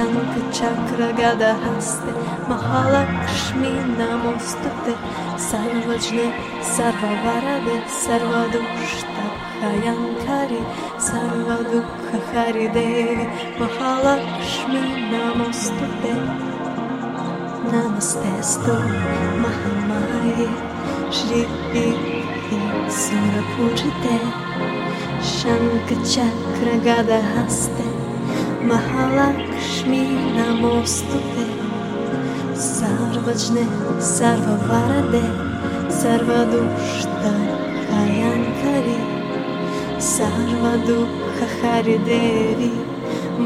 शङ्ख चक्र गदहस्ते महालक्ष्मी नमोऽस्तु ते सर्वज्ञे सर्ववरदे सर्वदुष्टभयङ्करि सर्वदुःखहरिदेवि महालक्ष्मी नमोऽस्तु ते नमस्तेऽस्तु महामाये श्रीपि सुरपूजिते शङ्खचक्रगदहस्ते Mahalakshmi namostute Sarvajne sarvavarade Sarvadushta kayankari Sarvadukha haridevi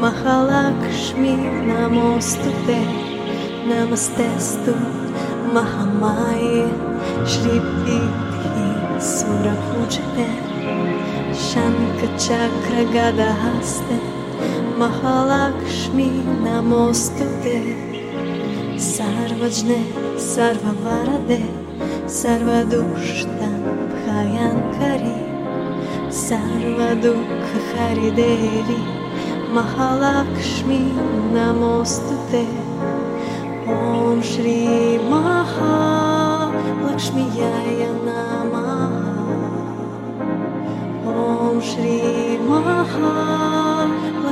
Mahalakshmi namostute Namastestu Mahamaye Shri Pithi Surapujate Shankachakra Gadahaste Mahalakshmi Namostute Sarvajne Sarvavarade Sarvadushta Bhayankari. Hari Devi Mahalakshmi Namostute. Om Shri Mahalakshmi Yaya Namaha. Om Shri Mahalakshmi